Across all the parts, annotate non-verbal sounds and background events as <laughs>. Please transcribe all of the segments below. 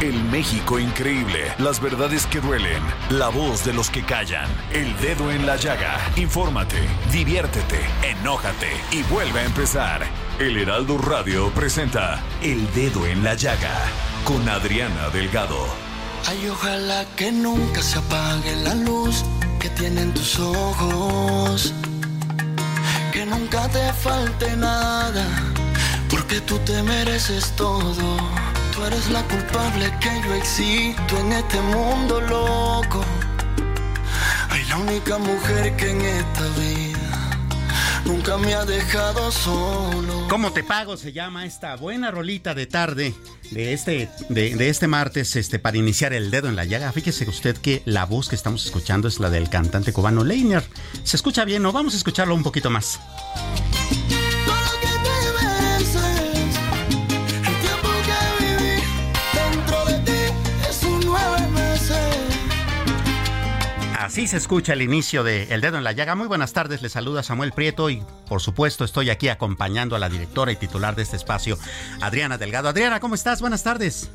El México increíble. Las verdades que duelen. La voz de los que callan. El dedo en la llaga. Infórmate, diviértete, enójate y vuelve a empezar. El Heraldo Radio presenta El Dedo en la Llaga con Adriana Delgado. Ay, ojalá que nunca se apague la luz que tienen tus ojos. Que nunca te falte nada, porque tú te mereces todo. Tú eres la culpable que yo en este mundo loco. Ay, la única mujer que en esta vida nunca me ha dejado solo. ¿Cómo te pago? Se llama esta buena rolita de tarde de este, de este martes este, para iniciar el dedo en la llaga. Fíjese usted que la voz que estamos escuchando es la del cantante cubano Leiner. ¿Se escucha bien o vamos a escucharlo un poquito más? Así se escucha el inicio de El Dedo en la Llaga. Muy buenas tardes, le saluda Samuel Prieto y por supuesto estoy aquí acompañando a la directora y titular de este espacio, Adriana Delgado. Adriana, ¿cómo estás? Buenas tardes.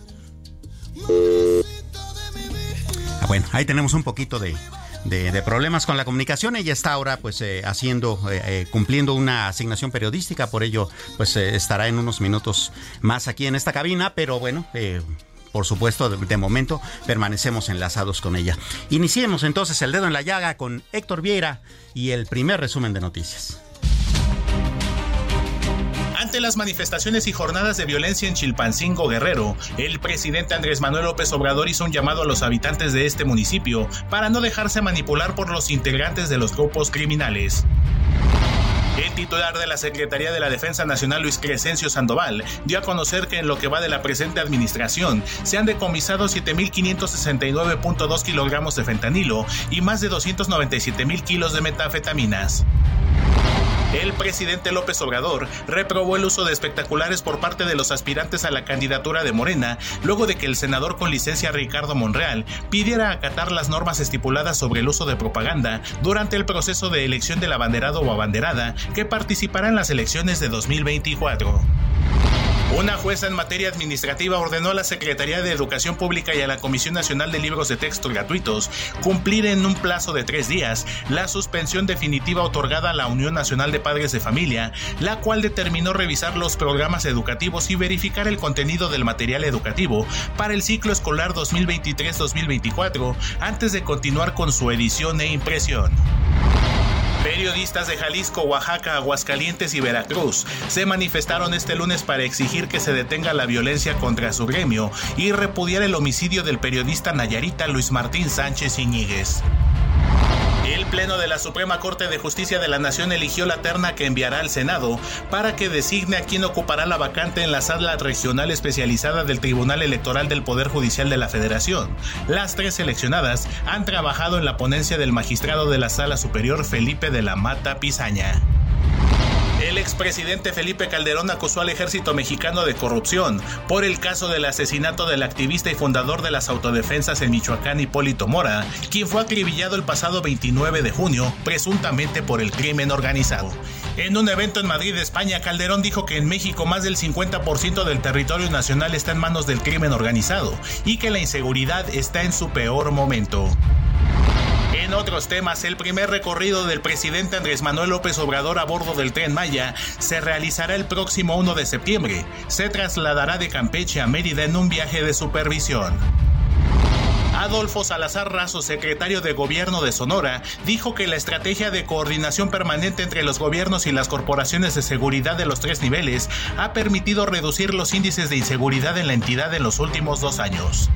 Ah, bueno, ahí tenemos un poquito de, de- problemas con la comunicación. Ella está ahora pues eh, haciendo, eh, eh, cumpliendo una asignación periodística, por ello pues eh, estará en unos minutos más aquí en esta cabina, pero bueno... por supuesto, de, de momento permanecemos enlazados con ella. Iniciemos entonces el dedo en la llaga con Héctor Vieira y el primer resumen de noticias. Ante las manifestaciones y jornadas de violencia en Chilpancingo Guerrero, el presidente Andrés Manuel López Obrador hizo un llamado a los habitantes de este municipio para no dejarse manipular por los integrantes de los grupos criminales. El titular de la Secretaría de la Defensa Nacional, Luis Crescencio Sandoval, dio a conocer que en lo que va de la presente administración se han decomisado 7.569.2 kilogramos de fentanilo y más de 297.000 kilos de metafetaminas. El presidente López Obrador reprobó el uso de espectaculares por parte de los aspirantes a la candidatura de Morena, luego de que el senador con licencia Ricardo Monreal pidiera acatar las normas estipuladas sobre el uso de propaganda durante el proceso de elección del abanderado o abanderada que participará en las elecciones de 2024. Una jueza en materia administrativa ordenó a la Secretaría de Educación Pública y a la Comisión Nacional de Libros de Texto Gratuitos cumplir en un plazo de tres días la suspensión definitiva otorgada a la Unión Nacional de Padres de Familia, la cual determinó revisar los programas educativos y verificar el contenido del material educativo para el ciclo escolar 2023-2024 antes de continuar con su edición e impresión. Periodistas de Jalisco, Oaxaca, Aguascalientes y Veracruz se manifestaron este lunes para exigir que se detenga la violencia contra su gremio y repudiar el homicidio del periodista Nayarita Luis Martín Sánchez Iñiguez. Pleno de la Suprema Corte de Justicia de la Nación eligió la terna que enviará al Senado para que designe a quien ocupará la vacante en la sala regional especializada del Tribunal Electoral del Poder Judicial de la Federación. Las tres seleccionadas han trabajado en la ponencia del magistrado de la Sala Superior Felipe de la Mata Pizaña. El expresidente Felipe Calderón acusó al ejército mexicano de corrupción por el caso del asesinato del activista y fundador de las autodefensas en Michoacán, Hipólito Mora, quien fue acribillado el pasado 29 de junio, presuntamente por el crimen organizado. En un evento en Madrid, España, Calderón dijo que en México más del 50% del territorio nacional está en manos del crimen organizado y que la inseguridad está en su peor momento. En otros temas, el primer recorrido del presidente Andrés Manuel López Obrador a bordo del tren Maya se realizará el próximo 1 de septiembre. Se trasladará de Campeche a Mérida en un viaje de supervisión. Adolfo Salazar Razo, secretario de Gobierno de Sonora, dijo que la estrategia de coordinación permanente entre los gobiernos y las corporaciones de seguridad de los tres niveles ha permitido reducir los índices de inseguridad en la entidad en los últimos dos años.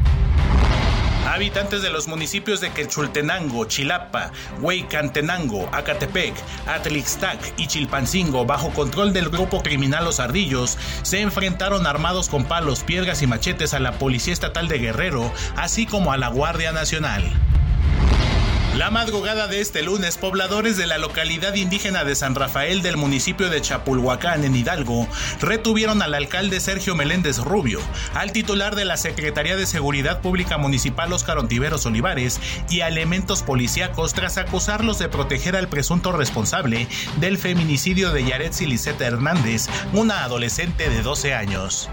Habitantes de los municipios de Quechultenango, Chilapa, Hueycantenango, Acatepec, Atlixtac y Chilpancingo, bajo control del grupo criminal Los Ardillos, se enfrentaron armados con palos, piedras y machetes a la Policía Estatal de Guerrero, así como a la Guardia Nacional. La madrugada de este lunes, pobladores de la localidad indígena de San Rafael del municipio de Chapulhuacán, en Hidalgo, retuvieron al alcalde Sergio Meléndez Rubio, al titular de la Secretaría de Seguridad Pública Municipal Óscar Ontiveros Olivares y a elementos policíacos tras acusarlos de proteger al presunto responsable del feminicidio de Yaretsi Lisette Hernández, una adolescente de 12 años.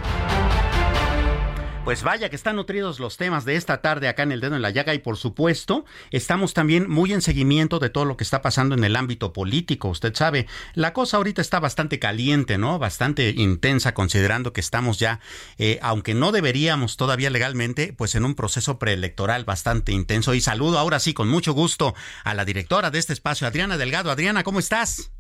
Pues vaya que están nutridos los temas de esta tarde acá en el dedo en la llaga y por supuesto estamos también muy en seguimiento de todo lo que está pasando en el ámbito político. Usted sabe, la cosa ahorita está bastante caliente, ¿no? Bastante intensa considerando que estamos ya, eh, aunque no deberíamos todavía legalmente, pues en un proceso preelectoral bastante intenso. Y saludo ahora sí con mucho gusto a la directora de este espacio, Adriana Delgado. Adriana, ¿cómo estás?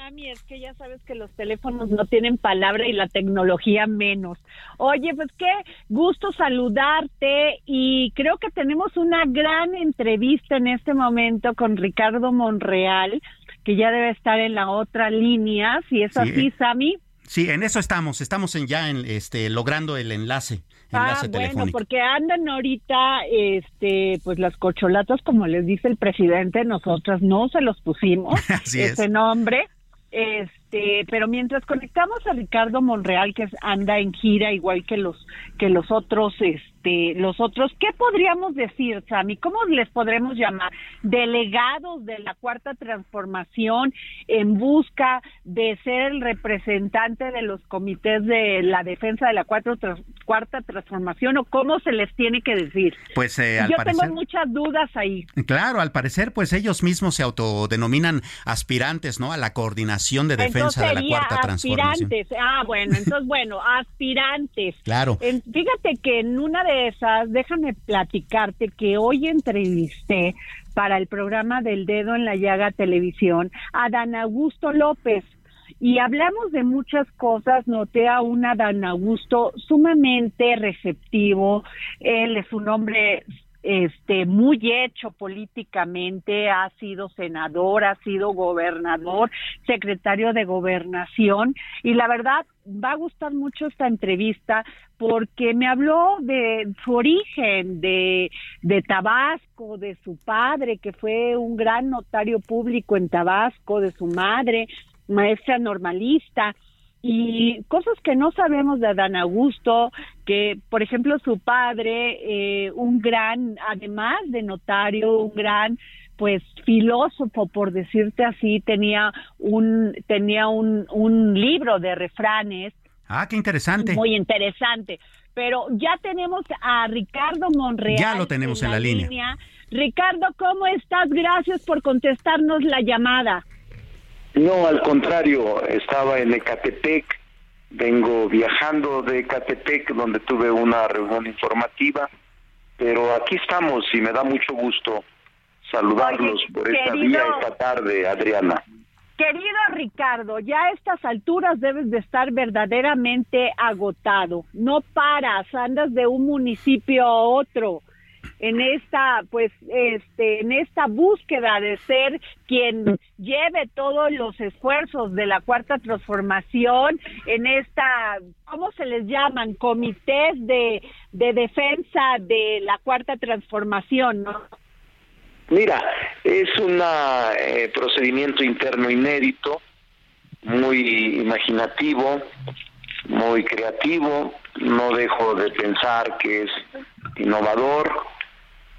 Sammy, es que ya sabes que los teléfonos no tienen palabra y la tecnología menos. Oye, pues qué gusto saludarte y creo que tenemos una gran entrevista en este momento con Ricardo Monreal, que ya debe estar en la otra línea, si es así, eh, Sammy. Sí, en eso estamos, estamos en ya en este logrando el enlace. Ah, bueno, porque andan ahorita, este, pues las cocholatas, como les dice el presidente, nosotras no se los pusimos <laughs> ese nombre es este, pero mientras conectamos a Ricardo Monreal que anda en gira igual que los que los otros este los otros ¿qué podríamos decir, Sammy? ¿Cómo les podremos llamar? Delegados de la Cuarta Transformación en busca de ser el representante de los comités de la defensa de la Cuarta, cuarta Transformación o cómo se les tiene que decir. Pues eh, Yo tengo muchas dudas ahí. Claro, al parecer pues ellos mismos se autodenominan aspirantes, ¿no? A la coordinación de defensa de la Cuarta Transformación. Ah, bueno, entonces bueno, aspirantes. <laughs> Claro. fíjate que en una de esas, déjame platicarte que hoy entrevisté para el programa del dedo en la llaga televisión a Dan Augusto López. Y hablamos de muchas cosas, noté a un Dan Augusto sumamente receptivo, él es un hombre este muy hecho políticamente, ha sido senador, ha sido gobernador, secretario de gobernación y la verdad va a gustar mucho esta entrevista porque me habló de su origen, de, de Tabasco, de su padre, que fue un gran notario público en Tabasco, de su madre, maestra normalista, y cosas que no sabemos de Adán Augusto, que por ejemplo su padre, eh, un gran, además de notario, un gran pues filósofo por decirte así tenía un tenía un, un libro de refranes ah qué interesante. muy interesante. Pero ya tenemos a Ricardo Monreal ya lo tenemos en, la, línea. línea. Ricardo cómo estás gracias por contestarnos la llamada no, al contrario, estaba en Ecatepec, vengo viajando de Ecatepec donde tuve una reunión informativa, pero aquí estamos y me da mucho gusto saludarlos por esta día, esta tarde, Adriana. Querido Ricardo, ya a estas alturas debes de estar verdaderamente agotado. No paras, andas de un municipio a otro en esta pues este en esta búsqueda de ser quien lleve todos los esfuerzos de la cuarta transformación en esta cómo se les llaman comités de, de defensa de la cuarta transformación no mira es un eh, procedimiento interno inédito muy imaginativo muy creativo. No dejo de pensar que es innovador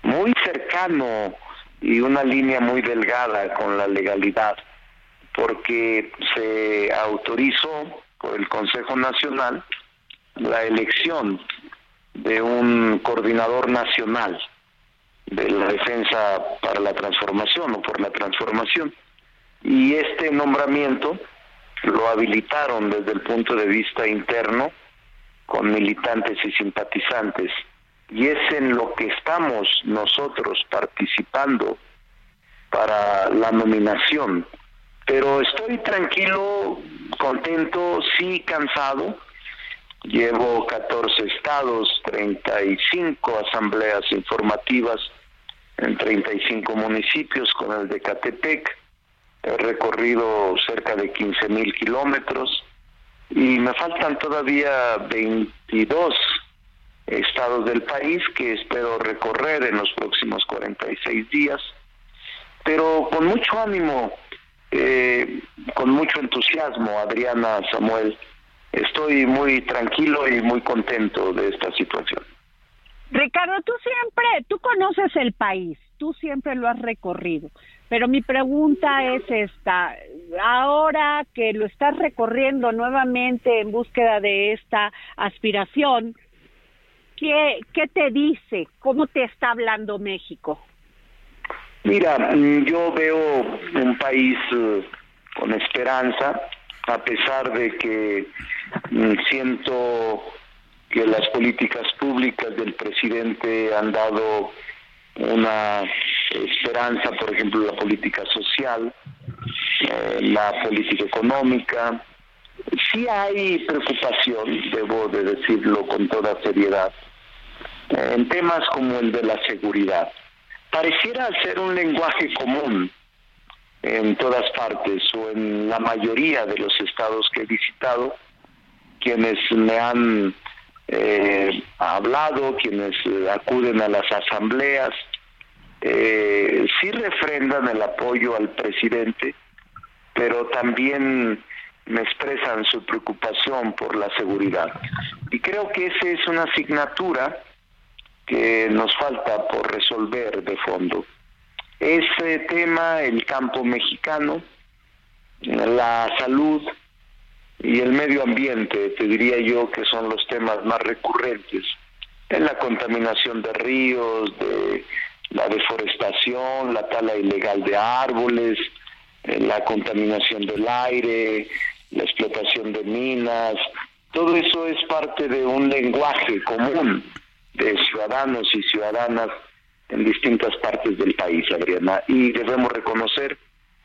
muy cercano y una línea muy delgada con la legalidad, porque se autorizó por el Consejo Nacional la elección de un coordinador nacional de la defensa para la transformación o por la transformación. Y este nombramiento lo habilitaron desde el punto de vista interno con militantes y simpatizantes y es en lo que estamos nosotros participando para la nominación. Pero estoy tranquilo, contento, sí cansado. Llevo 14 estados, 35 asambleas informativas en 35 municipios con el de Catepec. He recorrido cerca de 15 mil kilómetros y me faltan todavía 22 estados del país que espero recorrer en los próximos 46 días, pero con mucho ánimo, eh, con mucho entusiasmo, Adriana, Samuel, estoy muy tranquilo y muy contento de esta situación. Ricardo, tú siempre, tú conoces el país, tú siempre lo has recorrido, pero mi pregunta es esta, ahora que lo estás recorriendo nuevamente en búsqueda de esta aspiración, ¿qué, te dice? ¿Cómo te está hablando México? Mira, mm, yo veo un país eh, con esperanza, a pesar de que mm, siento que las políticas públicas del presidente han dado una esperanza, por ejemplo, la política social, eh, la política económica. Sí hay preocupación, debo de decirlo con toda seriedad, en temas como el de la seguridad. Pareciera ser un lenguaje común en todas partes o en la mayoría de los estados que he visitado, quienes me han eh, hablado, quienes eh, acuden a las asambleas, eh, sí refrendan el apoyo al presidente, pero también me expresan su preocupación por la seguridad. Y creo que esa es una asignatura que nos falta por resolver de fondo. Ese tema, el campo mexicano, la salud, y el medio ambiente, te diría yo que son los temas más recurrentes, en la contaminación de ríos, de la deforestación, la tala ilegal de árboles, la contaminación del aire, la explotación de minas, todo eso es parte de un lenguaje común de ciudadanos y ciudadanas en distintas partes del país, Adriana, y debemos reconocer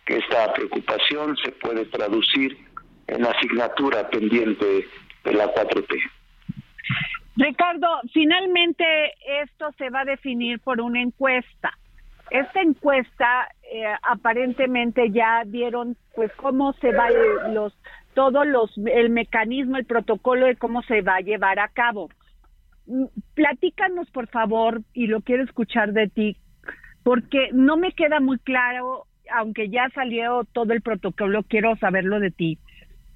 que esta preocupación se puede traducir en asignatura pendiente de la 4T. Ricardo, finalmente esto se va a definir por una encuesta. Esta encuesta eh, aparentemente ya dieron pues cómo se va los todos los el mecanismo, el protocolo de cómo se va a llevar a cabo. Platícanos por favor y lo quiero escuchar de ti porque no me queda muy claro, aunque ya salió todo el protocolo, quiero saberlo de ti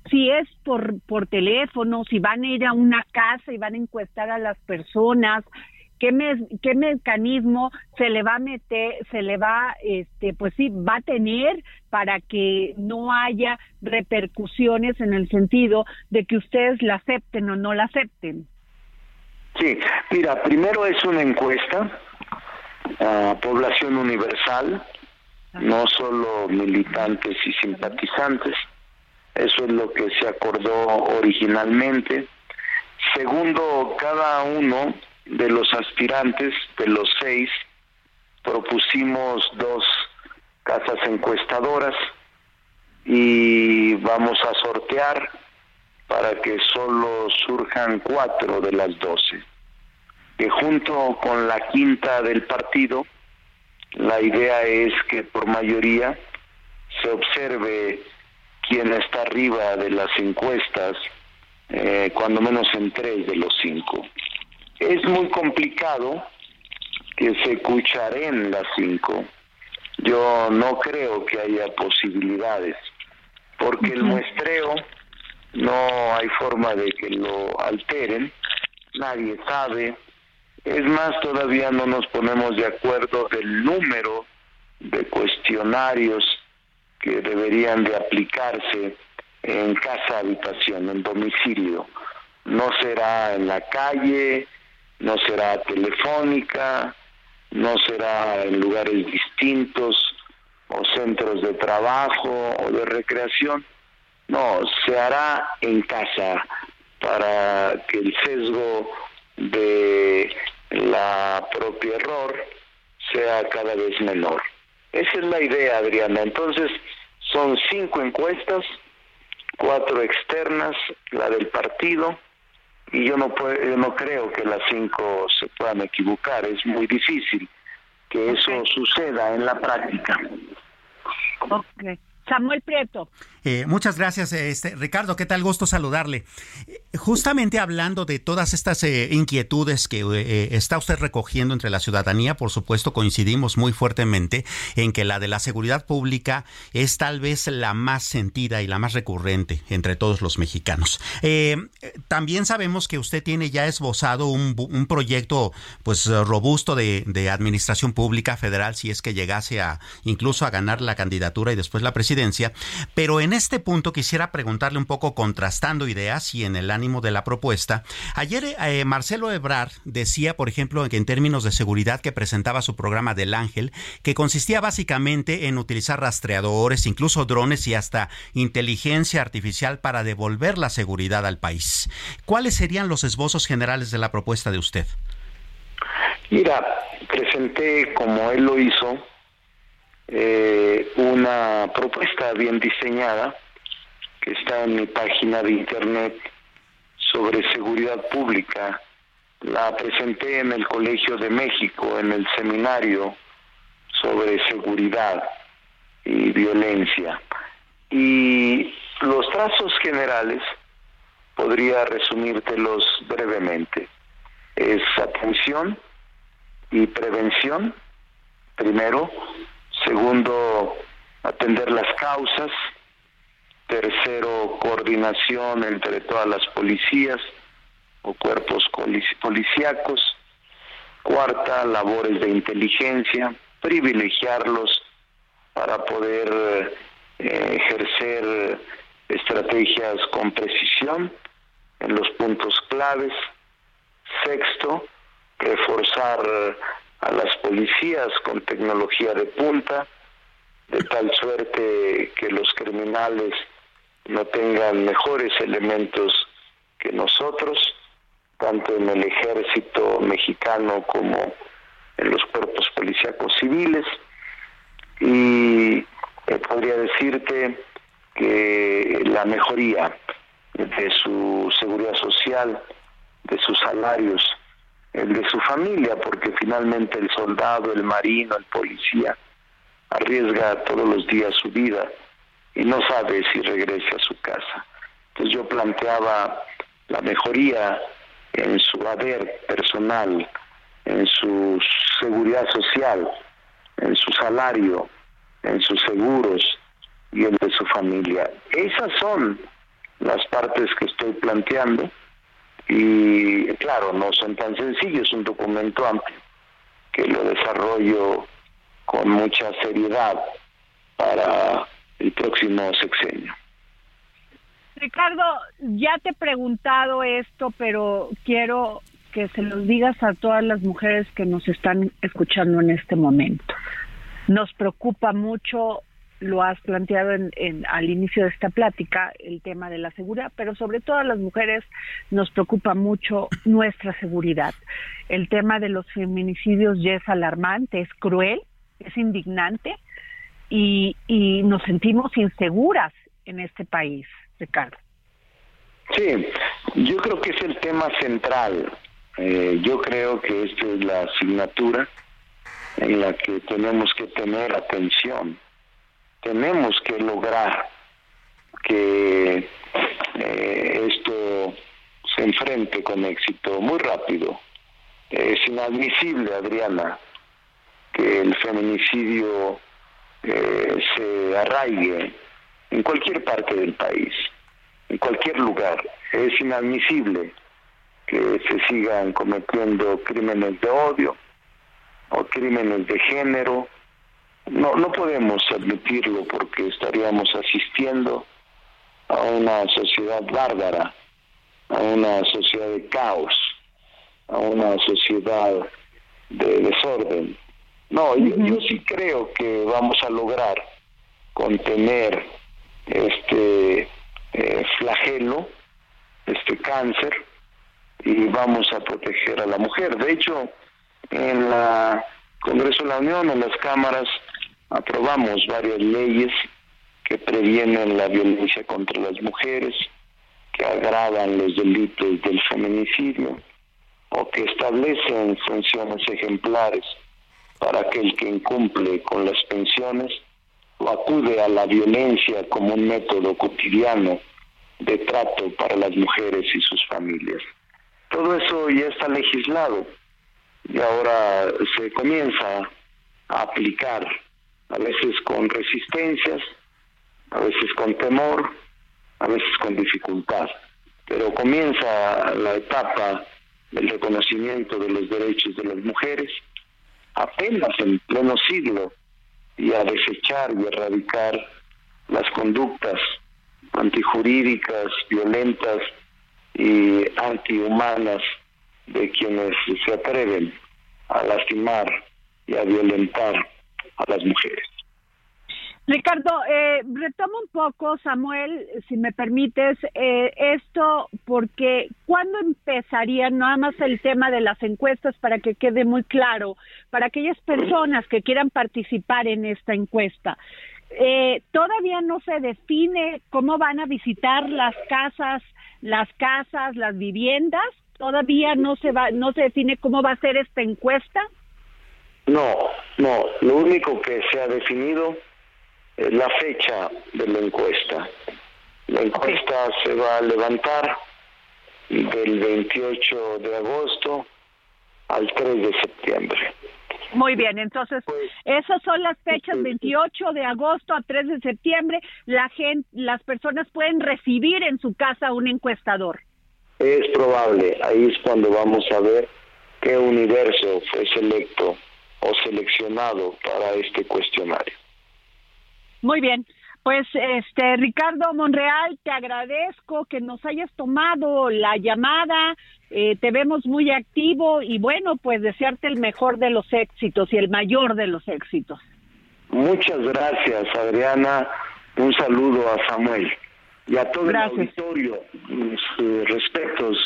si es por, por teléfono, si van a ir a una casa y van a encuestar a las personas, qué, qué mecanismo se le va a meter, se le va, este, pues sí, va a tener para que no haya repercusiones en el sentido de que ustedes la acepten o no la acepten. Sí, mira, primero es una encuesta a población universal, no solo militantes y simpatizantes. Eso es lo que se acordó originalmente. Segundo, cada uno de los aspirantes, de los seis, propusimos dos casas encuestadoras y vamos a sortear para que solo surjan cuatro de las doce. Que junto con la quinta del partido, la idea es que por mayoría se observe quién está arriba de las encuestas, eh, cuando menos en tres de los cinco. Es muy complicado que se en las cinco. Yo no creo que haya posibilidades, porque el muestreo no hay forma de que lo alteren, nadie sabe. Es más, todavía no nos ponemos de acuerdo del número de cuestionarios que deberían de aplicarse en casa habitación, en domicilio. No será en la calle, no será telefónica, no será en lugares distintos o centros de trabajo o de recreación. No, se hará en casa para que el sesgo de la propio error sea cada vez menor. Esa es la idea, Adriana. Entonces, son cinco encuestas, cuatro externas, la del partido, y yo no, puedo, no creo que las cinco se puedan equivocar. Es muy difícil que eso suceda en la práctica. Okay. Samuel Prieto. Eh, muchas gracias, este, Ricardo. ¿Qué tal? Gusto saludarle. Eh, justamente hablando de todas estas eh, inquietudes que está usted recogiendo entre la ciudadanía, por supuesto, coincidimos muy fuertemente en que la de la seguridad pública es tal vez la más sentida y la más recurrente entre todos los mexicanos. también sabemos que usted tiene ya esbozado un, proyecto, pues, robusto de, de administración pública federal, si es que llegase a incluso a ganar la candidatura y después la presidencia, pero en en este punto quisiera preguntarle un poco contrastando ideas y en el ánimo de la propuesta. Ayer eh, Marcelo Ebrard decía, por ejemplo, que en términos de seguridad que presentaba su programa del Ángel, que consistía básicamente en utilizar rastreadores, incluso drones y hasta inteligencia artificial para devolver la seguridad al país. ¿Cuáles serían los esbozos generales de la propuesta de usted? Mira, presenté como él lo hizo eh, una propuesta bien diseñada que está en mi página de internet sobre seguridad pública. La presenté en el Colegio de México, en el seminario sobre seguridad y violencia. Y los trazos generales podría resumírtelos brevemente. Es atención y prevención, primero, Segundo, atender las causas. Tercero, coordinación entre todas las policías o cuerpos policíacos. Cuarta, labores de inteligencia, privilegiarlos para poder eh, ejercer estrategias con precisión en los puntos claves. Sexto, reforzar a las policías con tecnología de punta, de tal suerte que los criminales no tengan mejores elementos que nosotros, tanto en el ejército mexicano como en los cuerpos policíacos civiles. Y eh, podría decirte que la mejoría de su seguridad social, de sus salarios, el de su familia, porque finalmente el soldado, el marino, el policía arriesga todos los días su vida y no sabe si regresa a su casa. Entonces yo planteaba la mejoría en su haber personal, en su seguridad social, en su salario, en sus seguros y en de su familia. Esas son las partes que estoy planteando y claro, no son tan sencillos, es un documento amplio que lo desarrollo con mucha seriedad para el próximo sexenio. Ricardo, ya te he preguntado esto, pero quiero que se los digas a todas las mujeres que nos están escuchando en este momento. Nos preocupa mucho lo has planteado en, al inicio de esta plática, el tema de la seguridad, pero sobre todo a las mujeres nos preocupa mucho nuestra seguridad. El tema de los feminicidios ya es alarmante, es cruel, es indignante y, y nos sentimos inseguras en este país, Ricardo. Sí, yo creo que es el tema central. Eh, yo creo que esta es la asignatura en la que tenemos que tener atención tenemos que lograr que eh, esto se enfrente con éxito muy rápido. Es inadmisible, Adriana, que el feminicidio eh, se arraigue en cualquier parte del país, en cualquier lugar. Es inadmisible que se sigan cometiendo crímenes de odio o crímenes de género no, no podemos admitirlo porque estaríamos asistiendo a una sociedad bárbara, a una sociedad de caos, a una sociedad de desorden. No, yo, sí creo que vamos a lograr contener este eh, flagelo, este cáncer, y vamos a proteger a la mujer. De hecho, en la Congreso de la Unión, en las cámaras, aprobamos varias leyes que previenen la violencia contra las mujeres, que agravan los delitos del feminicidio o que establecen sanciones ejemplares para aquel que incumple con las pensiones o acude a la violencia como un método cotidiano de trato para las mujeres y sus familias. Todo eso ya está legislado y ahora se comienza a aplicar, a veces con resistencias, a veces con temor, a veces con dificultad, pero comienza la etapa del reconocimiento de los derechos de las mujeres apenas en pleno siglo y a desechar y erradicar las conductas antijurídicas, violentas y antihumanas de quienes se atreven a lastimar y a violentar a las mujeres. Ricardo, eh, retomo un poco, Samuel, si me permites, eh, esto porque ¿cuándo empezaría nada más el tema de las encuestas para que quede muy claro para aquellas personas que quieran participar en esta encuesta? Eh, todavía no se define cómo van a visitar las casas, las casas, las viviendas. Todavía no se va, no se define cómo va a ser esta encuesta. No, no. Lo único que se ha definido la fecha de la encuesta. La encuesta se va a levantar del 28 de agosto al 3 de septiembre. Muy bien, entonces pues, esas son las fechas 28 de agosto a 3 de septiembre. La gente, las personas pueden recibir en su casa un encuestador. Es probable, ahí es cuando vamos a ver qué universo fue selecto o seleccionado para este cuestionario. Muy bien. Pues este Ricardo Monreal, te agradezco que nos hayas tomado la llamada, eh, te vemos muy activo y bueno, pues desearte el mejor de los éxitos y el mayor de los éxitos. Muchas gracias, Adriana. Un saludo a Samuel y a todo el auditorio. Mis eh, respetos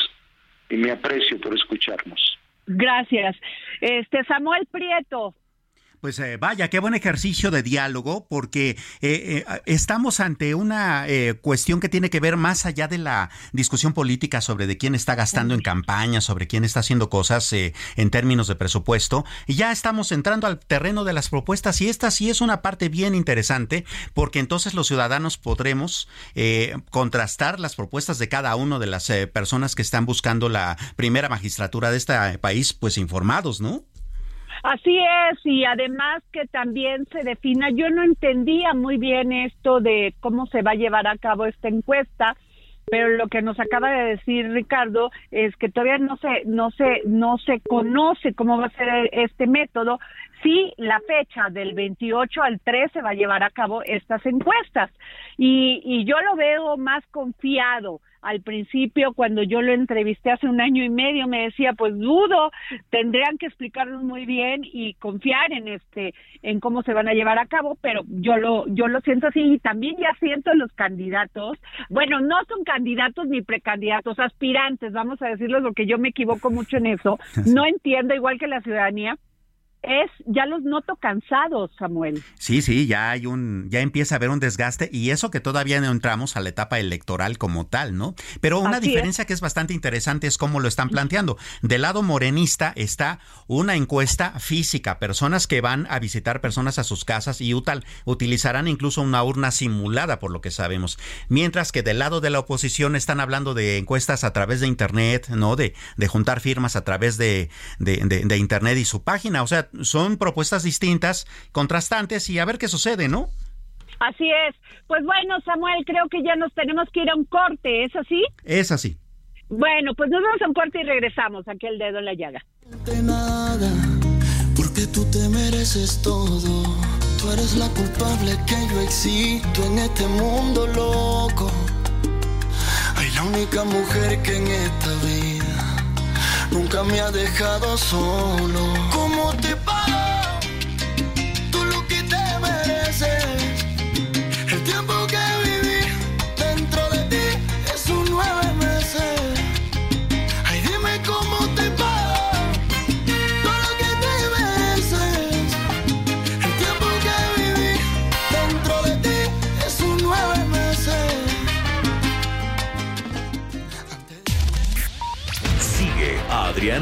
y mi aprecio por escucharnos. Gracias. Este Samuel Prieto, pues eh, vaya, qué buen ejercicio de diálogo, porque eh, eh, estamos ante una cuestión que tiene que ver más allá de la discusión política sobre de quién está gastando en campaña, sobre quién está haciendo cosas en términos de presupuesto. Y ya estamos entrando al terreno de las propuestas y esta sí es una parte bien interesante, porque entonces los ciudadanos podremos contrastar las propuestas de cada una de las personas que están buscando la primera magistratura de este país, pues informados, ¿no? Así es, y además que también se defina, yo no entendía muy bien esto de cómo se va a llevar a cabo esta encuesta, pero lo que nos acaba de decir Ricardo es que todavía no se no se no se conoce cómo va a ser este método sí la fecha del 28 al 3 se va a llevar a cabo estas encuestas. Y, y yo lo veo más confiado. Al principio cuando yo lo entrevisté hace un año y medio me decía pues dudo tendrían que explicarnos muy bien y confiar en este en cómo se van a llevar a cabo pero yo lo yo lo siento así y también ya siento los candidatos. Bueno no son candidatos ni precandidatos aspirantes vamos a decirlo porque yo me equivoco mucho en eso. <laughs> No entiendo igual que la ciudadanía es, ya los noto cansados, Samuel. Sí, sí, ya hay un, ya empieza a haber un desgaste y eso que todavía no entramos a la etapa electoral como tal, ¿no? Pero una diferencia que es bastante interesante es cómo lo están planteando. Del lado morenista está una encuesta física, personas que van a visitar personas a sus casas y tal, utilizarán incluso una urna simulada, por lo que sabemos. Mientras que del lado de la oposición están hablando de encuestas a través de internet, ¿no? De, de juntar firmas a través de, de, de internet y su página. O sea, son propuestas distintas, contrastantes y a ver qué sucede, ¿no? Así es. Pues bueno, Samuel, creo que ya nos tenemos que ir a un corte, ¿es así? Es así. Bueno, pues nos vamos a un corte y regresamos aquí el dedo en la llaga. De nada, porque tú te mereces todo. Tú eres la culpable que yo existo en este mundo loco. Hay la única mujer que en esta vida nunca me ha dejado solo.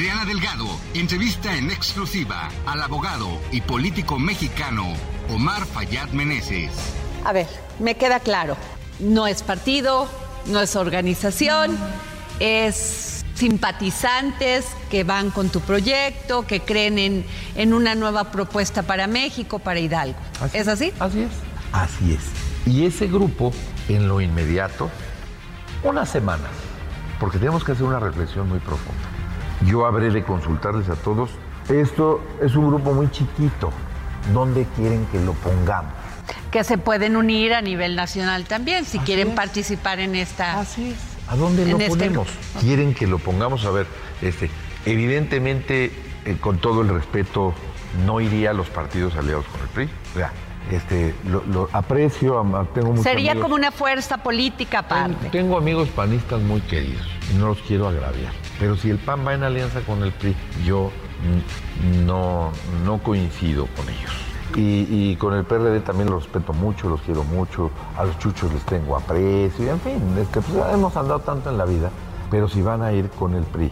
Adriana Delgado entrevista en exclusiva al abogado y político mexicano Omar Fayad Meneses. A ver, me queda claro, no es partido, no es organización, es simpatizantes que van con tu proyecto, que creen en, en una nueva propuesta para México, para Hidalgo. ¿Es así? Así es. Así es. Y ese grupo, en lo inmediato, unas semanas, porque tenemos que hacer una reflexión muy profunda yo habré de consultarles a todos. Esto es un grupo muy chiquito. ¿Dónde quieren que lo pongamos? Que se pueden unir a nivel nacional también, si quieren participar en esta. Así es. ¿A dónde lo este ponemos? ¿Quieren que lo pongamos? A ver, este, evidentemente, eh, con todo el respeto, no iría a los partidos aliados con el PRI. Sea, este, lo, aprecio, tengo muchos Sería como una fuerza política aparte. tengo amigos panistas muy queridos y no los quiero agraviar. Pero si el PAN va en alianza con el PRI, yo no, no coincido con ellos. Y, con el PRD también los respeto mucho, los quiero mucho, a los chuchos les tengo aprecio, y en fin, este, pues, hemos andado tanto en la vida, pero si van a ir con el PRI.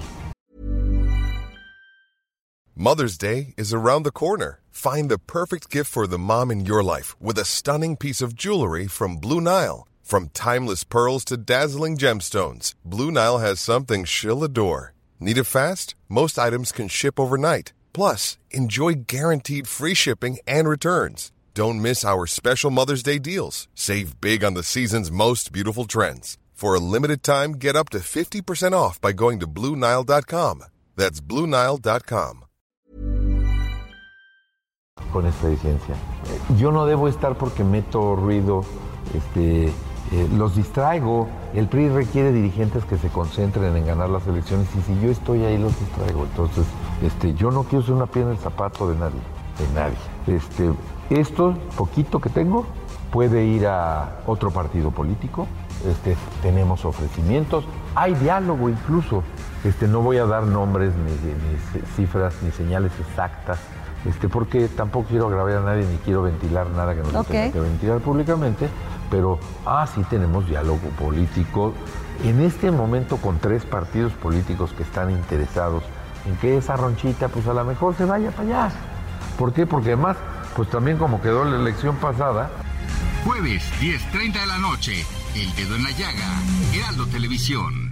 Mother's Day is around the corner. Find the perfect gift for the mom in your life with a stunning piece of jewelry from Blue Nile. From timeless pearls to dazzling gemstones, Blue Nile has something she'll adore. Need it fast? Most items can ship overnight. Plus, enjoy guaranteed free shipping and returns. Don't miss our special Mother's Day deals. Save big on the season's most beautiful trends. For a limited time, get up to 50% off by going to BlueNile.com. That's BlueNile.com. Con esta licencia. Yo no debo estar porque meto ruido este, Eh, los distraigo. El PRI requiere dirigentes que se concentren en ganar las elecciones y si yo estoy ahí los distraigo. Entonces, este, yo no quiero ser una piedra en el zapato de nadie, de nadie. Este, esto poquito que tengo puede ir a otro partido político. Este, tenemos ofrecimientos, hay diálogo incluso. Este, no voy a dar nombres, ni, cifras, ni señales exactas, este, porque tampoco quiero agravar a nadie ni quiero ventilar nada que no se tenga que ventilar públicamente pero ah, sí tenemos diálogo político. En este momento con tres partidos políticos que están interesados en que esa ronchita pues a lo mejor se vaya para allá. ¿Por qué? Porque además, pues también como quedó la elección pasada. Jueves, 10.30 de la noche, El Dedo en la Llaga, Heraldo Televisión.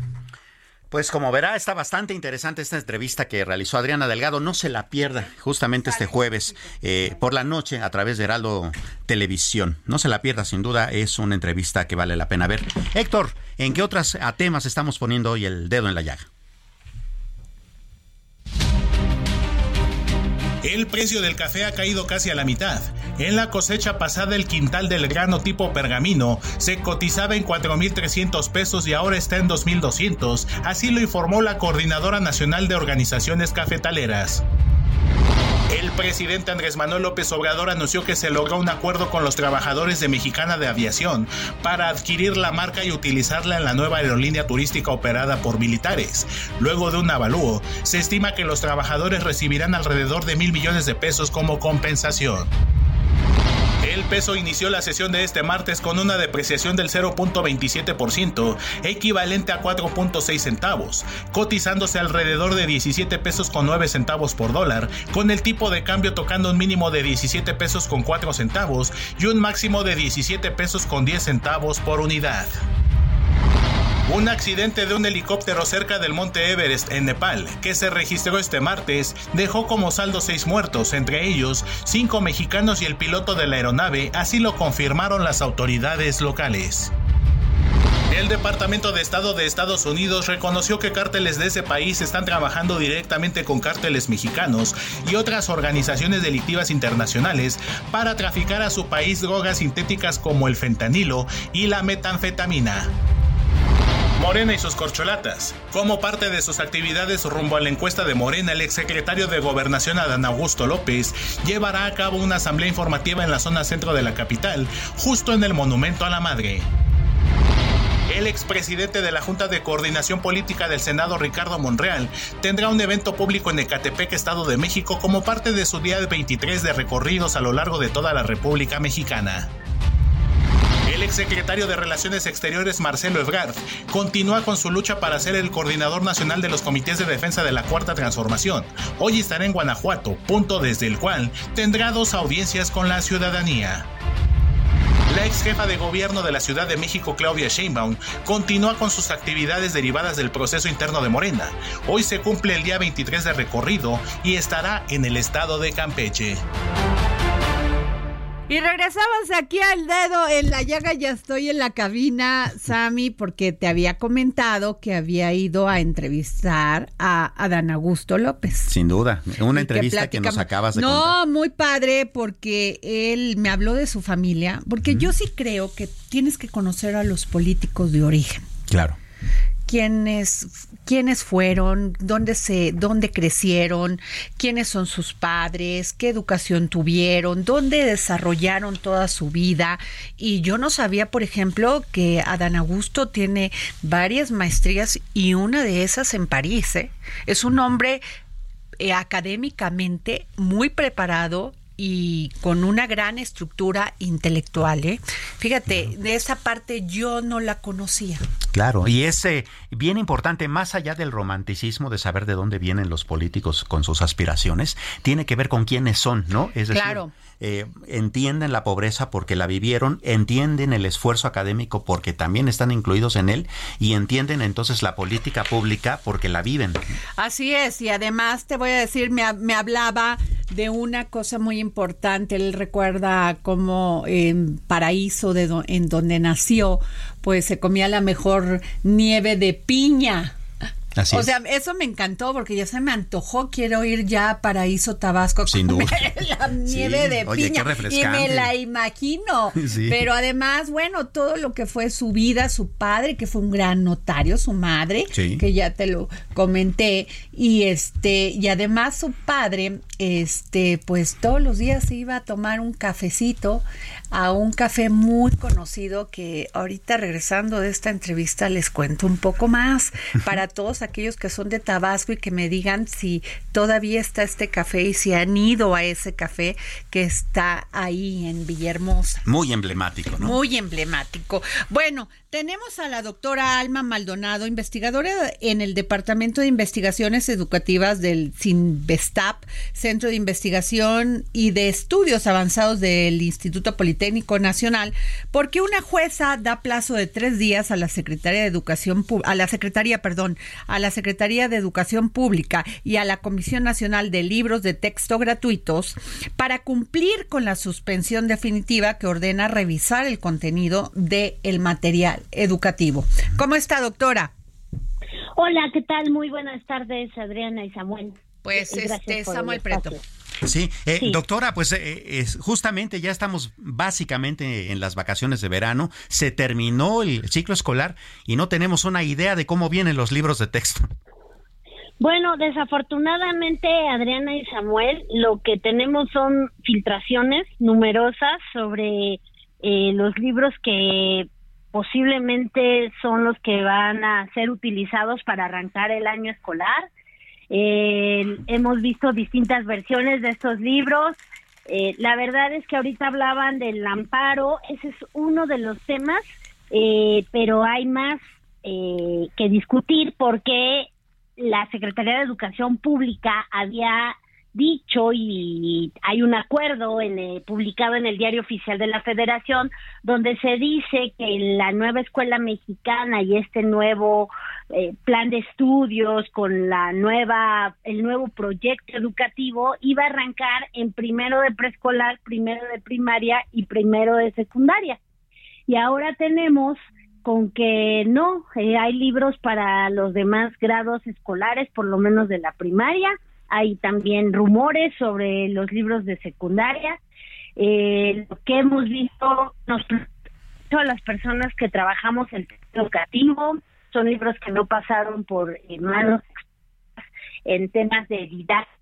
Pues como verá, está bastante interesante esta entrevista que realizó Adriana Delgado. No se la pierda justamente este jueves eh, por la noche a través de Heraldo Televisión. No se la pierda, sin duda, es una entrevista que vale la pena ver. Héctor, ¿en qué otros temas estamos poniendo hoy el dedo en la llaga? El precio del café ha caído casi a la mitad. En la cosecha pasada el quintal del grano tipo pergamino se cotizaba en 4.300 pesos y ahora está en 2.200, así lo informó la Coordinadora Nacional de Organizaciones Cafetaleras. El presidente Andrés Manuel López Obrador anunció que se logró un acuerdo con los trabajadores de Mexicana de Aviación para adquirir la marca y utilizarla en la nueva aerolínea turística operada por militares. Luego de un avalúo, se estima que los trabajadores recibirán alrededor de mil millones de pesos como compensación. Peso inició la sesión de este martes con una depreciación del 0.27%, equivalente a 4.6 centavos, cotizándose alrededor de 17 pesos con 9 centavos por dólar, con el tipo de cambio tocando un mínimo de 17 pesos con 4 centavos y un máximo de 17 pesos con 10 centavos por unidad. Un accidente de un helicóptero cerca del monte Everest en Nepal, que se registró este martes, dejó como saldo seis muertos, entre ellos cinco mexicanos y el piloto de la aeronave, así lo confirmaron las autoridades locales. El Departamento de Estado de Estados Unidos reconoció que cárteles de ese país están trabajando directamente con cárteles mexicanos y otras organizaciones delictivas internacionales para traficar a su país drogas sintéticas como el fentanilo y la metanfetamina. Morena y sus corcholatas. Como parte de sus actividades rumbo a la encuesta de Morena, el exsecretario de Gobernación Adán Augusto López llevará a cabo una asamblea informativa en la zona centro de la capital, justo en el Monumento a la Madre. El expresidente de la Junta de Coordinación Política del Senado, Ricardo Monreal, tendrá un evento público en Ecatepec, Estado de México, como parte de su día 23 de recorridos a lo largo de toda la República Mexicana. Exsecretario de Relaciones Exteriores Marcelo Ebrard continúa con su lucha para ser el coordinador nacional de los comités de defensa de la Cuarta Transformación. Hoy estará en Guanajuato, punto desde el cual tendrá dos audiencias con la ciudadanía. La ex jefa de gobierno de la Ciudad de México, Claudia Sheinbaum, continúa con sus actividades derivadas del proceso interno de Morena. Hoy se cumple el día 23 de recorrido y estará en el estado de Campeche. Y regresamos aquí al dedo en la llaga, ya estoy en la cabina, Sami, porque te había comentado que había ido a entrevistar a Adán Augusto López. Sin duda, una entrevista que, nos acabas de No, muy padre, porque él me habló de su familia, porque yo sí creo que tienes que conocer a los políticos de origen. Claro quiénes, quiénes fueron, dónde se, dónde crecieron, quiénes son sus padres, qué educación tuvieron, dónde desarrollaron toda su vida. Y yo no sabía, por ejemplo, que Adán Augusto tiene varias maestrías y una de esas en París. ¿eh? Es un hombre eh, académicamente muy preparado y con una gran estructura intelectual. ¿eh? Fíjate, de esa parte yo no la conocía. Claro, y es eh, bien importante, más allá del romanticismo de saber de dónde vienen los políticos con sus aspiraciones, tiene que ver con quiénes son, ¿no? Es decir, claro. Eh, entienden la pobreza porque la vivieron, entienden el esfuerzo académico porque también están incluidos en él y entienden entonces la política pública porque la viven. Así es, y además te voy a decir, me, me hablaba de una cosa muy importante, él recuerda como en Paraíso, de en donde nació, pues se comía la mejor nieve de piña o sea, eso me encantó porque ya se me antojó. Quiero ir ya a Paraíso Tabasco Sin duda. <laughs> la nieve de piña. y me la imagino. <laughs> Pero además, bueno, todo lo que fue su vida, su padre, que fue un gran notario, su madre, que ya te lo comenté. Y este, y además su padre, este, pues todos los días se iba a tomar un cafecito a un café muy conocido que ahorita regresando de esta entrevista les cuento un poco más para todos aquellos que son de Tabasco y que me digan si todavía está este café y si han ido a ese café que está ahí en Villahermosa. Muy emblemático, ¿no? Muy emblemático. Bueno, tenemos a la doctora Alma Maldonado, investigadora en el Departamento de Investigaciones Educativas del CINVESTAP, Centro de Investigación y de Estudios Avanzados del Instituto Politécnico Nacional, porque una jueza da plazo de tres días a la Secretaría de Educación, a la Secretaría, perdón, a la Secretaría de Educación Pública y a la Comisión Nacional de Libros de Texto Gratuitos para cumplir con la suspensión definitiva que ordena revisar el contenido del el material educativo. ¿Cómo está, doctora? Hola, ¿qué tal? Muy buenas tardes, Adriana y Samuel. Pues este Samuel Preto. Sí, eh, doctora, pues eh, es, justamente ya estamos básicamente en las vacaciones de verano, se terminó el ciclo escolar y no tenemos una idea de cómo vienen los libros de texto. Bueno, desafortunadamente, Adriana y Samuel, lo que tenemos son filtraciones numerosas sobre eh, los libros que posiblemente son los que van a ser utilizados para arrancar el año escolar. Eh, hemos visto distintas versiones de estos libros. Eh, la verdad es que ahorita hablaban del amparo, ese es uno de los temas, eh, pero hay más que discutir porque la Secretaría de Educación Pública había dicho y hay un acuerdo en, eh, publicado en el Diario Oficial de la Federación donde se dice que la nueva escuela mexicana y este nuevo eh, plan de estudios con la nueva el nuevo proyecto educativo iba a arrancar en primero de preescolar, primero de primaria y primero de secundaria. Y ahora tenemos con que no, eh, hay libros para los demás grados escolares, por lo menos de la primaria, hay también rumores sobre los libros de secundaria. Eh, lo que hemos visto, nos todas las personas que trabajamos en educativo, son libros que no pasaron por manos en temas de didáctica.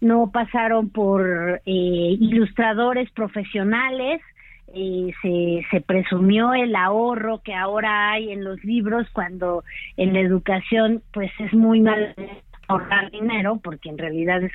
No pasaron por eh, ilustradores profesionales, eh, se, se presumió el ahorro que ahora hay en los libros cuando en la educación pues es muy mal ahorrar dinero porque en realidad es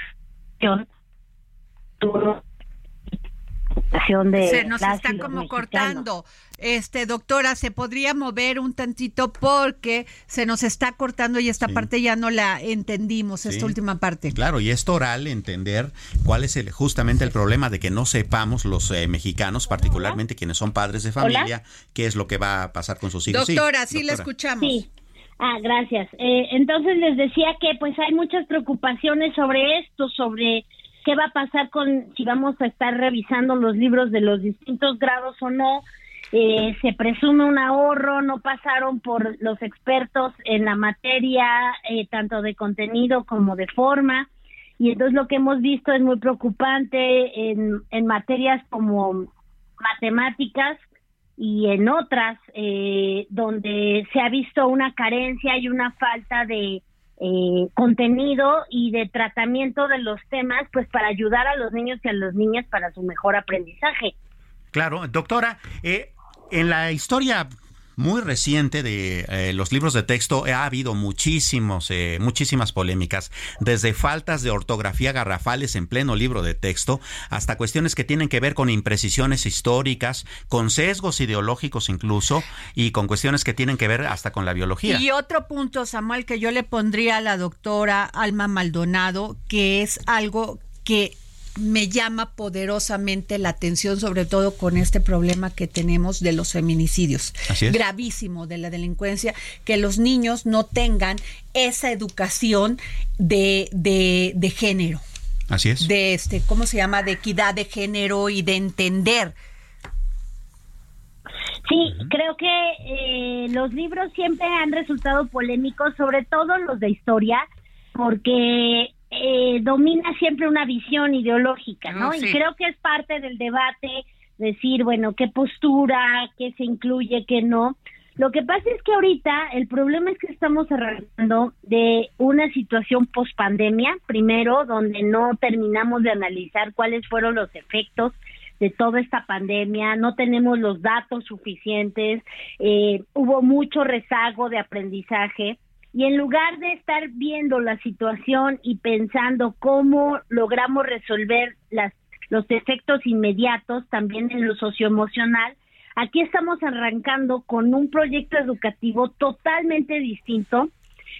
se nos está como cortando. Este, doctora, ¿se podría mover un tantito porque se nos está cortando y esta parte ya no la entendimos, esta última parte? Claro, y esto oral, entender cuál es el, justamente el problema de que no sepamos los eh, mexicanos, particularmente quienes son padres de familia, qué es lo que va a pasar con sus hijos. Doctora, sí, la escuchamos. Sí. Ah, gracias. Eh, entonces les decía que pues hay muchas preocupaciones sobre esto, sobre qué va a pasar con si vamos a estar revisando los libros de los distintos grados o no. Eh, se presume un ahorro, no pasaron por los expertos en la materia, eh, tanto de contenido como de forma. Y entonces lo que hemos visto es muy preocupante en, en materias como matemáticas y en otras eh, donde se ha visto una carencia y una falta de eh, contenido y de tratamiento de los temas, pues para ayudar a los niños y a las niñas para su mejor aprendizaje. Claro, doctora, eh, en la historia muy reciente de eh, los libros de texto ha habido muchísimos, eh, muchísimas polémicas, desde faltas de ortografía garrafales en pleno libro de texto hasta cuestiones que tienen que ver con imprecisiones históricas, con sesgos ideológicos incluso y con cuestiones que tienen que ver hasta con la biología. Y otro punto, Samuel, que yo le pondría a la doctora Alma Maldonado, que es algo que me llama poderosamente la atención, sobre todo con este problema que tenemos de los feminicidios. Gravísimo de la delincuencia, que los niños no tengan esa educación de, de, género. Así es. De este, ¿cómo se llama? De equidad de género y de entender. Sí, creo que eh, los libros siempre han resultado polémicos, sobre todo los de historia, porque eh, domina siempre una visión ideológica, ¿no? Y creo que es parte del debate decir, bueno, qué postura, qué se incluye, qué no. Lo que pasa es que ahorita el problema es que estamos hablando de una situación post pandemia, primero, donde no terminamos de analizar cuáles fueron los efectos de toda esta pandemia, no tenemos los datos suficientes, eh, hubo mucho rezago de aprendizaje y en lugar de estar viendo la situación y pensando cómo logramos resolver las, los efectos inmediatos también en lo socioemocional, aquí estamos arrancando con un proyecto educativo totalmente distinto,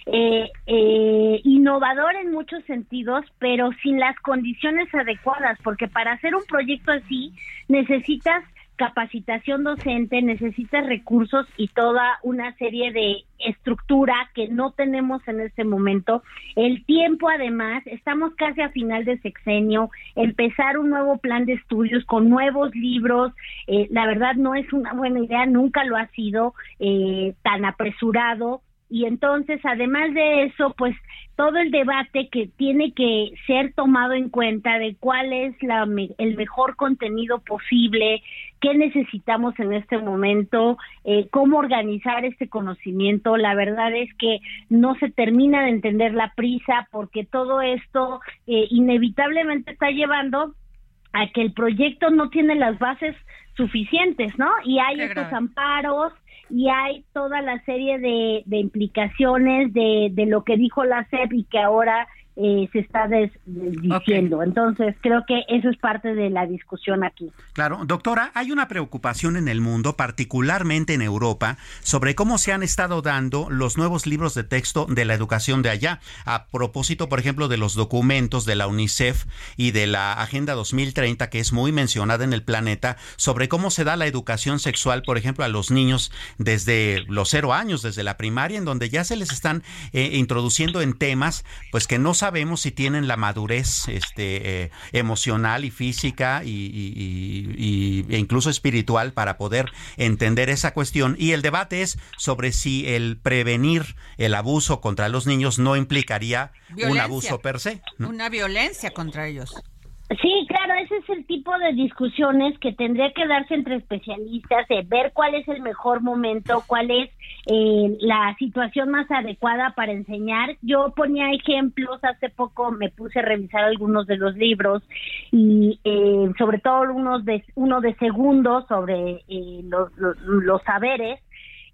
eh, eh, innovador en muchos sentidos, pero sin las condiciones adecuadas, porque para hacer un proyecto así necesitas capacitación docente, necesita recursos y toda una serie de estructura que no tenemos en este momento. El tiempo, además, estamos casi a final de sexenio, empezar un nuevo plan de estudios con nuevos libros, eh, la verdad no es una buena idea, nunca lo ha sido eh, tan apresurado y entonces además de eso pues todo el debate que tiene que ser tomado en cuenta de cuál es la, el mejor contenido posible, qué necesitamos en este momento, eh, cómo organizar este conocimiento. La verdad es que no se termina de entender la prisa porque todo esto eh, inevitablemente está llevando a que el proyecto no tiene las bases suficientes, ¿no? Y hay estos amparos y hay toda la serie de, de implicaciones de, de, lo que dijo la SEP y que ahora eh, se está diciendo. Entonces, creo que eso es parte de la discusión aquí. Claro, doctora, hay una preocupación en el mundo, particularmente en Europa, sobre cómo se han estado dando los nuevos libros de texto de la educación de allá. A propósito, por ejemplo, de los documentos de la UNICEF y de la Agenda 2030, que es muy mencionada en el planeta, sobre cómo se da la educación sexual, por ejemplo, a los niños desde los cero años, desde la primaria, en donde ya se les están eh, introduciendo en temas, pues que no saben sabemos si tienen la madurez este, eh, emocional y física y, e incluso espiritual para poder entender esa cuestión. Y el debate es sobre si el prevenir el abuso contra los niños no implicaría un abuso per se. Una violencia contra ellos. Sí, claro, ese es el tipo de discusiones que tendría que darse entre especialistas, de ver cuál es el mejor momento, cuál es eh, la situación más adecuada para enseñar. Yo ponía ejemplos, hace poco me puse a revisar algunos de los libros y eh, sobre todo unos de, uno de segundos sobre eh, los, saberes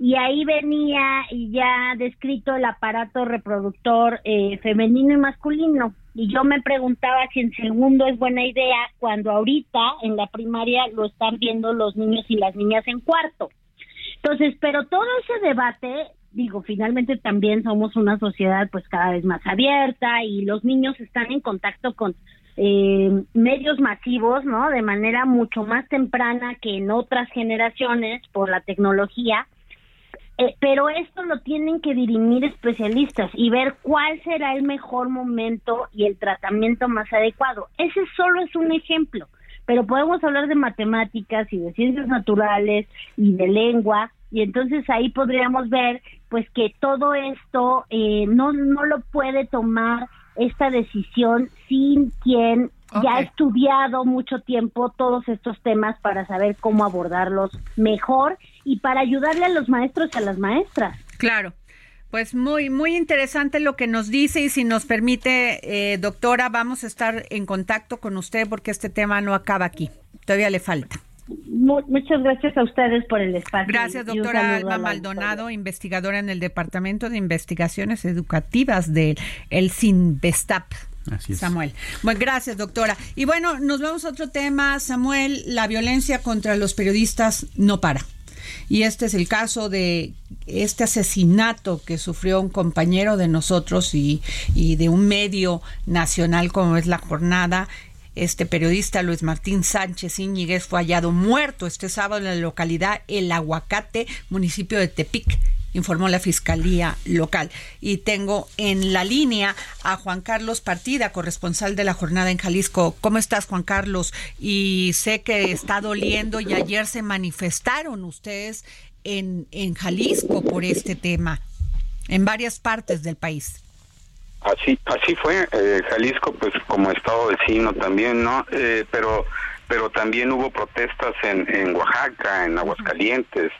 y ahí venía ya descrito el aparato reproductor eh, femenino y masculino. Y yo me preguntaba si en segundo es buena idea cuando ahorita en la primaria lo están viendo los niños y las niñas en cuarto. Entonces, pero todo ese debate, digo, finalmente también somos una sociedad pues cada vez más abierta y los niños están en contacto con eh, medios masivos, ¿no? De manera mucho más temprana que en otras generaciones por la tecnología eh, pero esto lo tienen que dirimir especialistas y ver cuál será el mejor momento y el tratamiento más adecuado. Ese solo es un ejemplo, pero podemos hablar de matemáticas y de ciencias naturales y de lengua y entonces ahí podríamos ver pues que todo esto eh, no no lo puede tomar esta decisión sin quien ya ha estudiado mucho tiempo todos estos temas para saber cómo abordarlos mejor y para ayudarle a los maestros y a las maestras. Claro. Pues muy, muy interesante lo que nos dice y si nos permite, eh, doctora, vamos a estar en contacto con usted porque este tema no acaba aquí. Todavía le falta. muchas gracias a ustedes por el espacio. Gracias, doctora Alma Maldonado, investigadora en el Departamento de Investigaciones Educativas del el CINVESTAP. Así Samuel. Bueno, gracias, doctora. Y bueno, nos vamos a otro tema, Samuel. La violencia contra los periodistas no para. Y este es el caso de este asesinato que sufrió un compañero de nosotros y, y de un medio nacional como es La Jornada. Este periodista Luis Martín Sánchez Íñiguez fue hallado muerto este sábado en la localidad El Aguacate, municipio de Tepic, informó la Fiscalía Local. Y tengo en la línea a Juan Carlos Partida, corresponsal de la jornada en Jalisco. ¿Cómo estás, Juan Carlos? Y sé que está doliendo y ayer se manifestaron ustedes en, en Jalisco por este tema, en varias partes del país. Así, así fue, eh, Jalisco pues como estado vecino también, ¿no? Eh, pero pero también hubo protestas en, en Oaxaca, en Aguascalientes,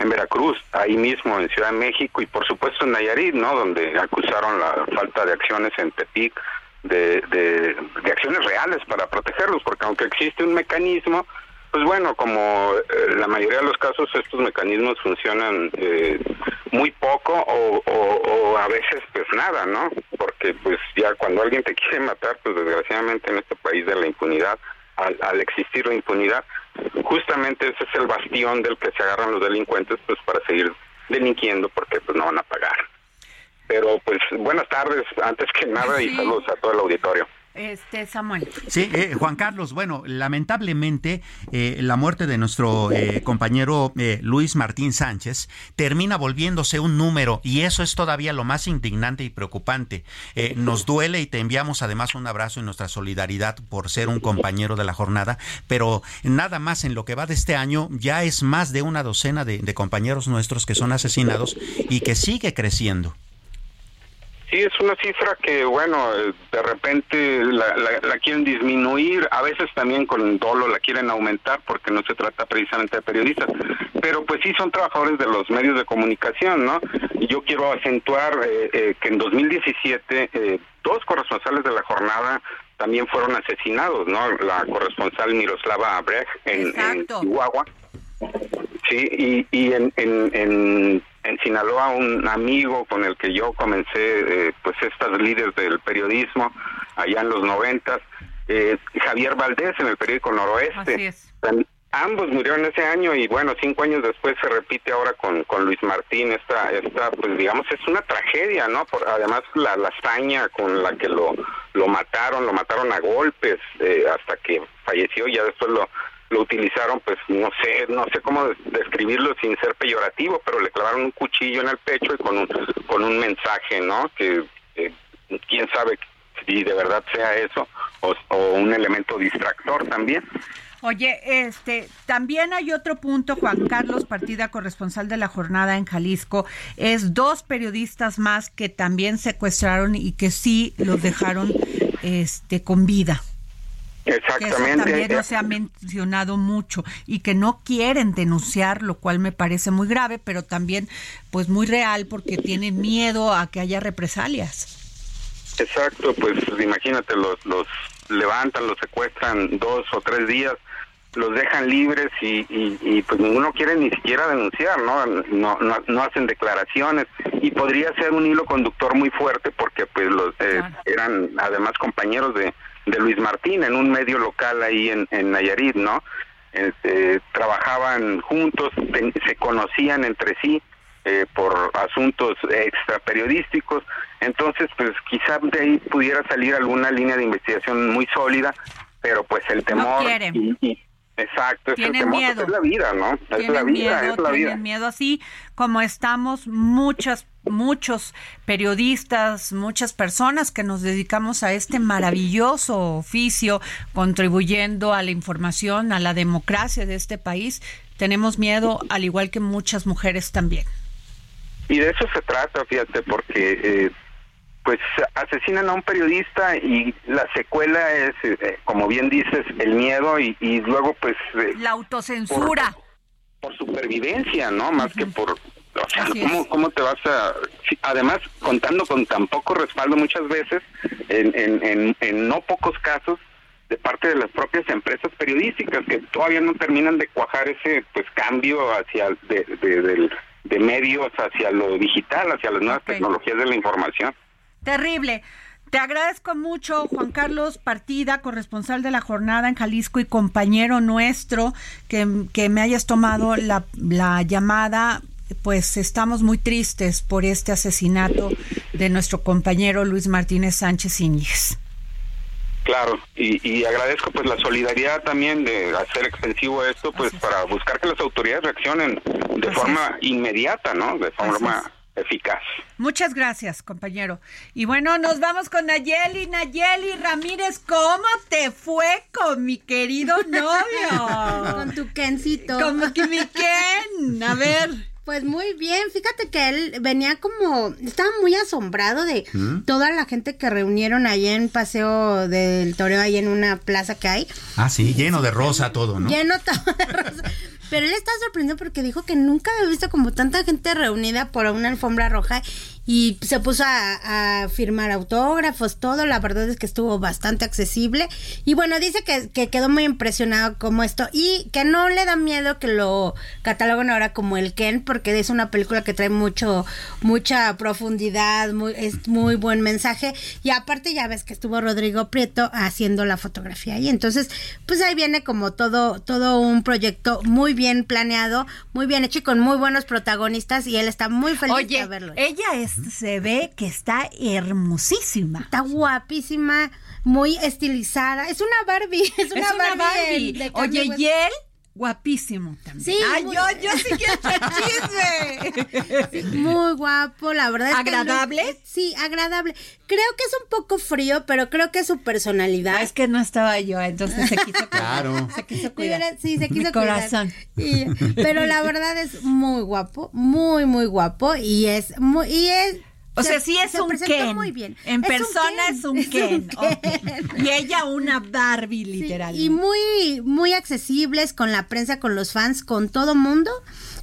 en Veracruz, ahí mismo en Ciudad de México y por supuesto en Nayarit, ¿no? Donde acusaron la falta de acciones en Tepic, de, de, acciones reales para protegerlos, porque aunque existe un mecanismo, pues bueno, como eh, la mayoría de los casos estos mecanismos funcionan eh, muy poco o, o, a veces pues nada, ¿no? Porque pues ya cuando alguien te quiere matar, pues desgraciadamente en este país de la impunidad, al, al existir la impunidad, justamente ese es el bastión del que se agarran los delincuentes pues para seguir delinquiendo porque pues no van a pagar. Pero pues buenas tardes antes que nada y saludos a todo el auditorio. Este Samuel. Sí, eh, Juan Carlos, bueno, lamentablemente eh, la muerte de nuestro eh, compañero Luis Martín Sánchez termina volviéndose un número y eso es todavía lo más indignante y preocupante. nos duele y te enviamos además un abrazo y nuestra solidaridad por ser un compañero de la jornada, pero nada más en lo que va de este año ya es más de una docena de compañeros nuestros que son asesinados y que sigue creciendo. Sí, es una cifra que, bueno, eh, de repente la, la, quieren disminuir, a veces también con dolo la quieren aumentar porque no se trata precisamente de periodistas, pero pues sí son trabajadores de los medios de comunicación, ¿no? Y yo quiero acentuar eh, eh, que en 2017 dos corresponsales de la jornada también fueron asesinados, ¿no? La corresponsal Miroslava Abrej en, en Chihuahua Sí, y, y en, en, en Sinaloa un amigo con el que yo comencé eh, pues estas líderes del periodismo allá en los noventas eh, Javier Valdés en el periódico Noroeste. Ambos murieron ese año y bueno cinco años después se repite ahora con, con Luis Martín esta esta pues digamos es una tragedia no Por, además la, la hazaña con la que lo lo mataron lo mataron a golpes eh, hasta que falleció y ya después lo lo utilizaron, pues no sé, no sé cómo describirlo sin ser peyorativo, pero le clavaron un cuchillo en el pecho y con un, con un mensaje, ¿no? Que quién sabe si de verdad sea eso o, o un elemento distractor también. Oye, este, también hay otro punto, Juan Carlos Partida, corresponsal de la jornada en Jalisco, es dos periodistas más que también secuestraron y que sí los dejaron este con vida. Exactamente. eso también no se ha mencionado mucho y que no quieren denunciar, lo cual me parece muy grave, pero también pues muy real porque tienen miedo a que haya represalias. Exacto, pues imagínate, los, los levantan, los secuestran dos o tres días, los dejan libres y, y, pues ninguno quiere ni siquiera denunciar, ¿no? No, no hacen declaraciones y podría ser un hilo conductor muy fuerte porque pues los eh, eran además compañeros de de Luis Martín en un medio local ahí en, en Nayarit, ¿no? Este, trabajaban juntos, se conocían entre sí eh, por asuntos extra periodísticos, entonces pues quizá de ahí pudiera salir alguna línea de investigación muy sólida, pero pues el temor y, Exacto, es el temor, pues, miedo. es la vida, ¿no? Es la vida, es la vida. miedo, así como estamos muchas muchos periodistas, muchas personas que nos dedicamos a este maravilloso oficio, contribuyendo a la información, a la democracia de este país, tenemos miedo, al igual que muchas mujeres también. Y de eso se trata, fíjate, porque eh, pues asesinan a un periodista y la secuela es, eh, como bien dices, el miedo y, luego pues... Eh, la autocensura. Por, supervivencia, ¿no? Más que por o sea, ¿cómo, ¿cómo, te vas a...? Además, contando con tan poco respaldo muchas veces, en, en, en, no pocos casos, de parte de las propias empresas periodísticas que todavía no terminan de cuajar ese pues cambio hacia de, de, medios hacia lo digital, hacia las nuevas tecnologías de la información. Terrible. Te agradezco mucho, Juan Carlos Partida, corresponsal de la jornada en Jalisco y compañero nuestro, que, que me hayas tomado la, la llamada pues estamos muy tristes por este asesinato de nuestro compañero Luis Martínez Sánchez Íñiguez. Claro, y, agradezco pues la solidaridad también de hacer extensivo esto, pues para buscar que las autoridades reaccionen de forma inmediata, ¿no? De forma eficaz. Muchas gracias, compañero. Y bueno, nos vamos con Nayeli. Nayeli Ramírez, ¿cómo te fue con mi querido novio? <laughs> con tu Kencito. Como que mi Ken. A ver. Pues muy bien, fíjate que él venía como, estaba muy asombrado de ¿Mm? toda la gente que reunieron ahí en Paseo del Toreo, ahí en una plaza que hay. Ah, sí, lleno de rosa todo, ¿no? Lleno <laughs> todo de rosa. Pero él está sorprendido porque dijo que nunca había visto como tanta gente reunida por una alfombra roja y se puso a, firmar autógrafos, todo, la verdad es que estuvo bastante accesible. Y bueno, dice que, que, quedó muy impresionado como esto y que no le da miedo que lo cataloguen ahora como el Ken porque es una película que trae mucho, mucha profundidad, muy, es muy buen mensaje. Y aparte ya ves que estuvo Rodrigo Prieto haciendo la fotografía y entonces pues ahí viene como todo, todo un proyecto muy bien planeado, muy bien hecho y con muy buenos protagonistas y él está muy feliz de verlo. Ella es se ve que está hermosísima. Está guapísima, muy estilizada. Es una Barbie, <laughs> es una, Barbie. Oye, ¿y él? Guapísimo también. Sí, Ay, yo, yo sí quiero <laughs> chisme. muy guapo, la verdad. Es ¿Agradable? sí, agradable. Creo que es un poco frío, pero creo que es su personalidad. Ah, es que no estaba yo, entonces se quiso cuidar. Claro. Se quiso cuidar. Sí, se quiso Mi corazón. pero la verdad es muy guapo, muy, muy guapo. Y es muy, y es O Se- sea, sí es se un Ken. muy bien. En Es un persona es un es un Ken. Ok. Y ella una Barbie, literal. Y muy, muy accesibles con la prensa, con los fans, con todo mundo.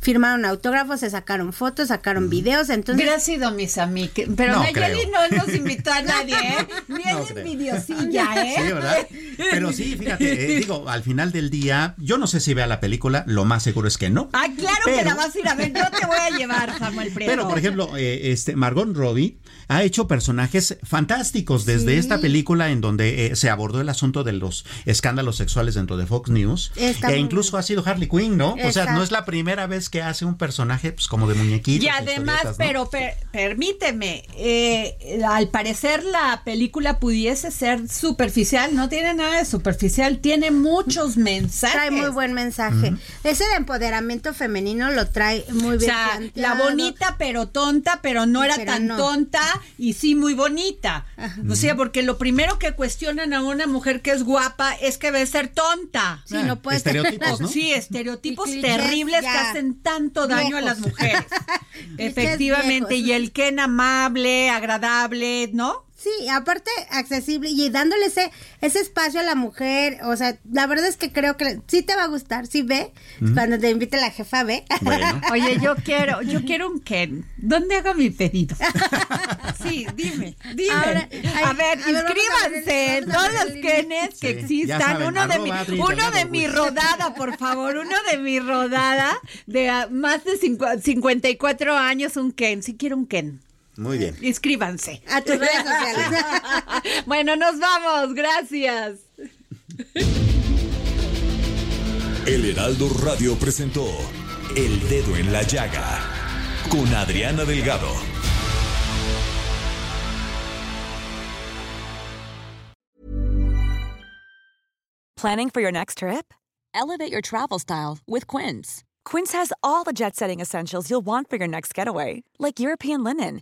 Firmaron autógrafos, se sacaron fotos, sacaron videos. Entonces, Hubiera sido mis amigos. Pero No Nayeli creo. no nos invitó a <laughs> nadie, ¿eh? Bien No envidiosilla, <laughs> ¿eh? Sí, ¿verdad? Pero sí, fíjate, eh, digo, al final del día, yo no sé si vea la película, lo más seguro es que no. Ah, claro que la vas a ir a ver. Yo te voy a llevar, Samuel Prieto. Pero, por ejemplo, eh, este Margot Robbie ha hecho personajes fantásticos desde Sí. esta película en donde eh, se abordó el asunto de los escándalos sexuales dentro de Fox News. Está e incluso ha sido Harley Quinn, ¿no? O sea, no es la primera vez que hace un personaje pues, como de muñequito. Y además, pero per- permíteme, eh, al parecer la película pudiese ser superficial, no tiene nada de superficial, tiene muchos mensajes. trae muy buen mensaje. Ese de empoderamiento femenino lo trae muy O bien. sea, la bonita pero tonta, pero no era Pero tan no. tonta y sí muy bonita. O sea, porque lo primero que cuestionan a una mujer que es guapa es que debe ser tonta. Sí, no puede ser- estereotipos, ¿no? Sí, estereotipos terribles que hacen tanto daño a las mujeres. <laughs> Efectivamente, y el Ken amable, agradable, ¿no? Sí, aparte accesible y dándole ese, ese espacio a la mujer, o sea, la verdad es que creo que sí te va a gustar, sí ve, cuando te invite la jefa ve. Bueno. <laughs> Oye, yo quiero, yo quiero un Ken. ¿Dónde hago mi pedido? <laughs> Sí, dime, dime. Ahora, a ver, a inscríbanse todos los Kenes que Sí, existan. saben, uno de mi, uno de mi rodada, por favor, uno de mi rodada de ah, más de cincu- 54 años, un Ken. Si quiero un Ken. Muy bien. Inscríbanse. A tus redes sociales. <laughs> bueno, nos vamos. Gracias. El Heraldo Radio presentó El Dedo en la Llaga con Adriana Delgado. Planning for your next trip? Elevate your travel style with Quince. Quince has all the jet setting essentials you'll want for your next getaway, like European linen,